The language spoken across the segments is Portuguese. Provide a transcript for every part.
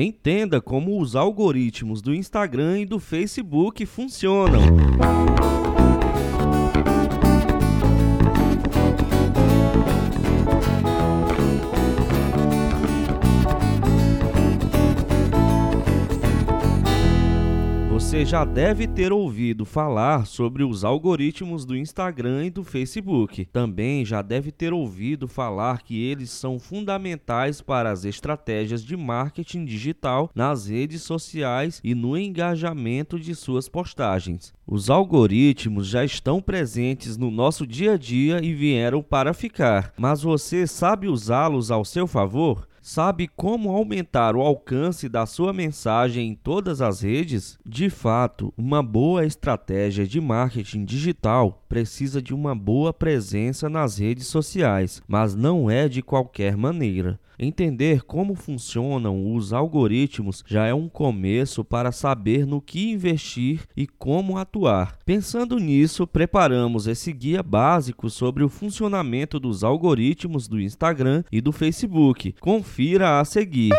Entenda como os algoritmos do Instagram e do Facebook funcionam. Você já deve ter ouvido falar sobre os algoritmos do Instagram e do Facebook. Também já deve ter ouvido falar que eles são fundamentais para as estratégias de marketing digital nas redes sociais e no engajamento de suas postagens. Os algoritmos já estão presentes no nosso dia a dia e vieram para ficar, mas você sabe usá-los ao seu favor? Sabe como aumentar o alcance da sua mensagem em todas as redes? De fato, uma boa estratégia de marketing digital precisa de uma boa presença nas redes sociais, mas não é de qualquer maneira. Entender como funcionam os algoritmos já é um começo para saber no que investir e como atuar. Pensando nisso, preparamos esse guia básico sobre o funcionamento dos algoritmos do Instagram e do Facebook. Confira a seguir.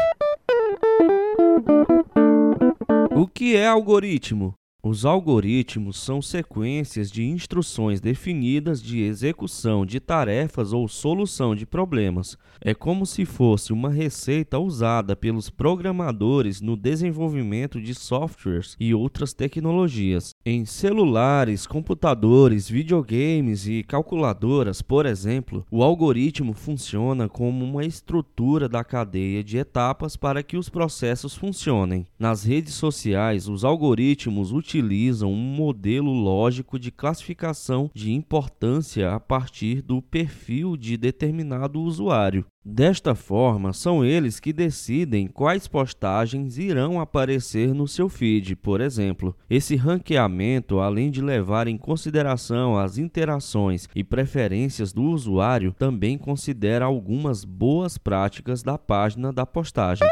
O que é algoritmo? Os algoritmos são sequências de instruções definidas de execução de tarefas ou solução de problemas. É como se fosse uma receita usada pelos programadores no desenvolvimento de softwares e outras tecnologias. Em celulares, computadores, videogames e calculadoras, por exemplo, o algoritmo funciona como uma estrutura da cadeia de etapas para que os processos funcionem. Nas redes sociais, os algoritmos utilizam um modelo lógico de classificação de importância a partir do perfil de determinado usuário. Desta forma, são eles que decidem quais postagens irão aparecer no seu feed, por exemplo. Esse ranqueamento, além de levar em consideração as interações e preferências do usuário, também considera algumas boas práticas da página da postagem.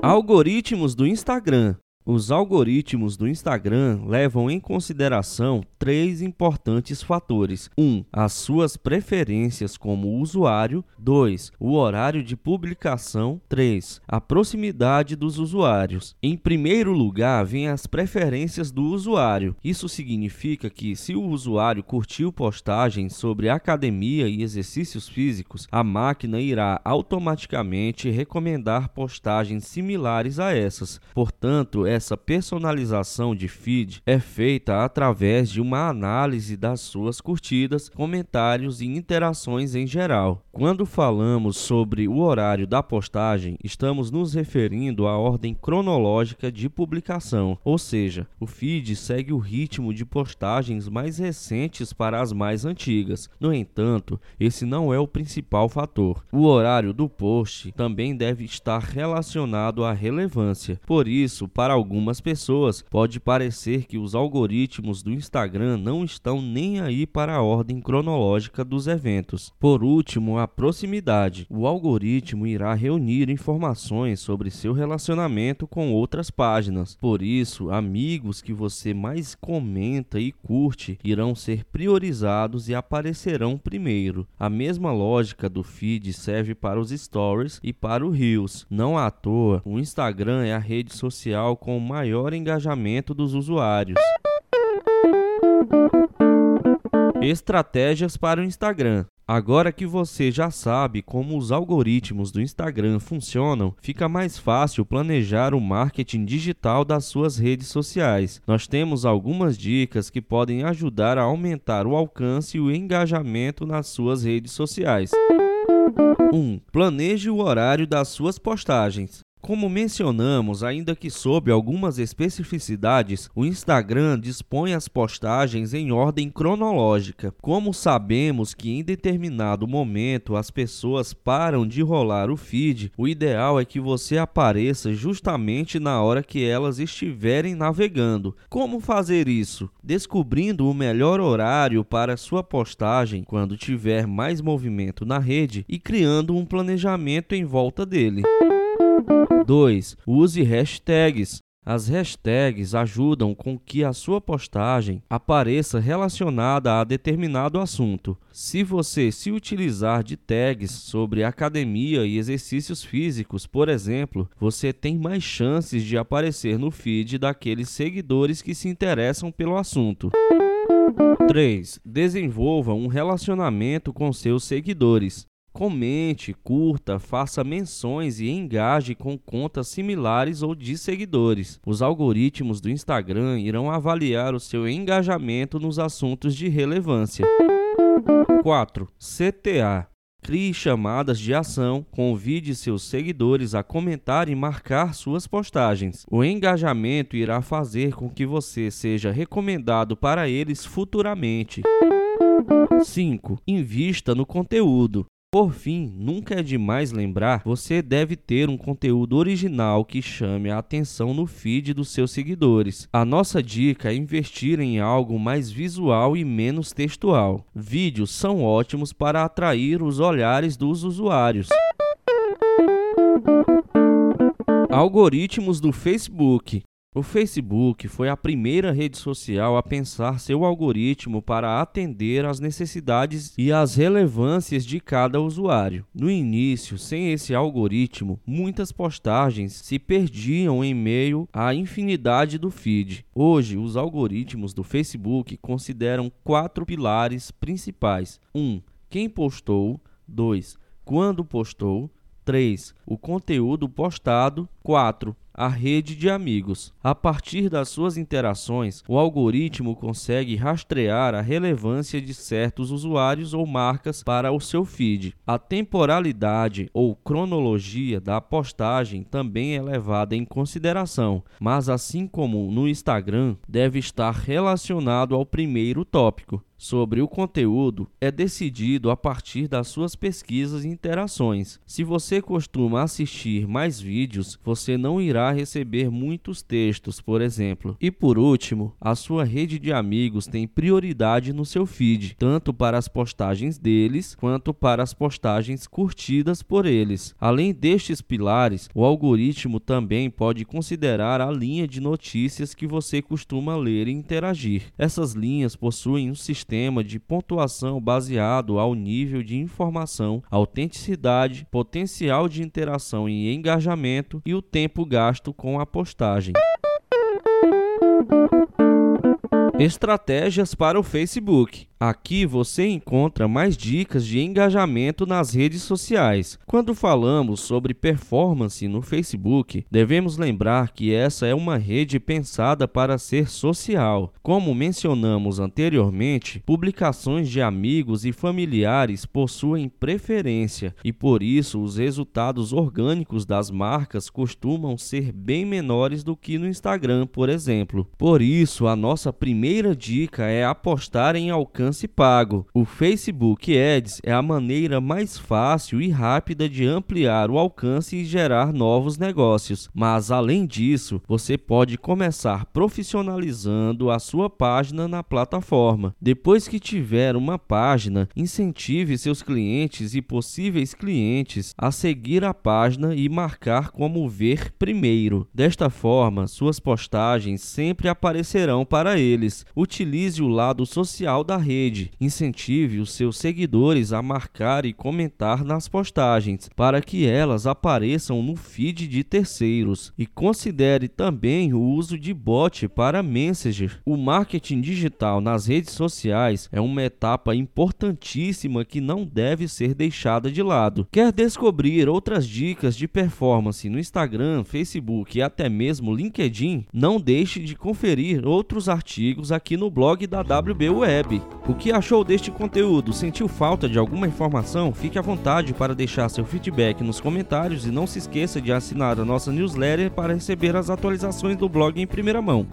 Algoritmos do Instagram. Os algoritmos do Instagram levam em consideração três importantes fatores: 1. Um, as suas preferências como usuário, 2. o horário de publicação, 3. a proximidade dos usuários. Em primeiro lugar, vem as preferências do usuário. Isso significa que se o usuário curtiu postagens sobre academia e exercícios físicos, a máquina irá automaticamente recomendar postagens similares a essas. Portanto, essa personalização de feed é feita através de uma análise das suas curtidas, comentários e interações em geral. Quando falamos sobre o horário da postagem, estamos nos referindo à ordem cronológica de publicação, ou seja, o feed segue o ritmo de postagens mais recentes para as mais antigas. No entanto, esse não é o principal fator. O horário do post também deve estar relacionado à relevância. Por isso, para algumas pessoas, pode parecer que os algoritmos do Instagram não estão nem aí para a ordem cronológica dos eventos. Por último, a proximidade. O algoritmo irá reunir informações sobre seu relacionamento com outras páginas. Por isso, amigos que você mais comenta e curte irão ser priorizados e aparecerão primeiro. A mesma lógica do feed serve para os stories e para o Reels. Não à toa, o Instagram é a rede social com com maior engajamento dos usuários. Estratégias para o Instagram. Agora que você já sabe como os algoritmos do Instagram funcionam, fica mais fácil planejar o marketing digital das suas redes sociais. Nós temos algumas dicas que podem ajudar a aumentar o alcance e o engajamento nas suas redes sociais. 1. Um, planeje o horário das suas postagens. Como mencionamos, ainda que sob algumas especificidades, o Instagram dispõe as postagens em ordem cronológica. Como sabemos que em determinado momento as pessoas param de rolar o feed, o ideal é que você apareça justamente na hora que elas estiverem navegando. Como fazer isso? Descobrindo o melhor horário para sua postagem quando tiver mais movimento na rede e criando um planejamento em volta dele. 2. Use hashtags. As hashtags ajudam com que a sua postagem apareça relacionada a determinado assunto. Se você se utilizar de tags sobre academia e exercícios físicos, por exemplo, você tem mais chances de aparecer no feed daqueles seguidores que se interessam pelo assunto. 3. Desenvolva um relacionamento com seus seguidores. Comente, curta, faça menções e engaje com contas similares ou de seguidores. Os algoritmos do Instagram irão avaliar o seu engajamento nos assuntos de relevância. 4. CTA Crie chamadas de ação, convide seus seguidores a comentar e marcar suas postagens. O engajamento irá fazer com que você seja recomendado para eles futuramente. 5. Invista no conteúdo. Por fim, nunca é demais lembrar, você deve ter um conteúdo original que chame a atenção no feed dos seus seguidores. A nossa dica é investir em algo mais visual e menos textual. Vídeos são ótimos para atrair os olhares dos usuários. Algoritmos do Facebook. O Facebook foi a primeira rede social a pensar seu algoritmo para atender às necessidades e às relevâncias de cada usuário. No início, sem esse algoritmo, muitas postagens se perdiam em meio à infinidade do feed. Hoje, os algoritmos do Facebook consideram quatro pilares principais: 1. Um, quem postou, 2. Quando postou, 3. O conteúdo postado. 4 a rede de amigos. A partir das suas interações, o algoritmo consegue rastrear a relevância de certos usuários ou marcas para o seu feed. A temporalidade ou cronologia da postagem também é levada em consideração, mas assim como no Instagram, deve estar relacionado ao primeiro tópico sobre o conteúdo é decidido a partir das suas pesquisas e interações. Se você costuma assistir mais vídeos, você não irá receber muitos textos, por exemplo. E por último, a sua rede de amigos tem prioridade no seu feed, tanto para as postagens deles quanto para as postagens curtidas por eles. Além destes pilares, o algoritmo também pode considerar a linha de notícias que você costuma ler e interagir. Essas linhas possuem um sistema de pontuação baseado ao nível de informação, autenticidade, potencial de interação e engajamento e o tempo gasto com a postagem. Estratégias para o Facebook. Aqui você encontra mais dicas de engajamento nas redes sociais. Quando falamos sobre performance no Facebook, devemos lembrar que essa é uma rede pensada para ser social. Como mencionamos anteriormente, publicações de amigos e familiares possuem preferência e por isso os resultados orgânicos das marcas costumam ser bem menores do que no Instagram, por exemplo. Por isso, a nossa primeira dica é apostar em alcance alcance pago. O Facebook Ads é a maneira mais fácil e rápida de ampliar o alcance e gerar novos negócios. Mas além disso, você pode começar profissionalizando a sua página na plataforma. Depois que tiver uma página, incentive seus clientes e possíveis clientes a seguir a página e marcar como ver primeiro. Desta forma, suas postagens sempre aparecerão para eles. Utilize o lado social da rede rede. Incentive os seus seguidores a marcar e comentar nas postagens, para que elas apareçam no feed de terceiros. E considere também o uso de bot para Messenger. O marketing digital nas redes sociais é uma etapa importantíssima que não deve ser deixada de lado. Quer descobrir outras dicas de performance no Instagram, Facebook e até mesmo LinkedIn? Não deixe de conferir outros artigos aqui no blog da WB Web. O que achou deste conteúdo? Sentiu falta de alguma informação? Fique à vontade para deixar seu feedback nos comentários e não se esqueça de assinar a nossa newsletter para receber as atualizações do blog em primeira mão.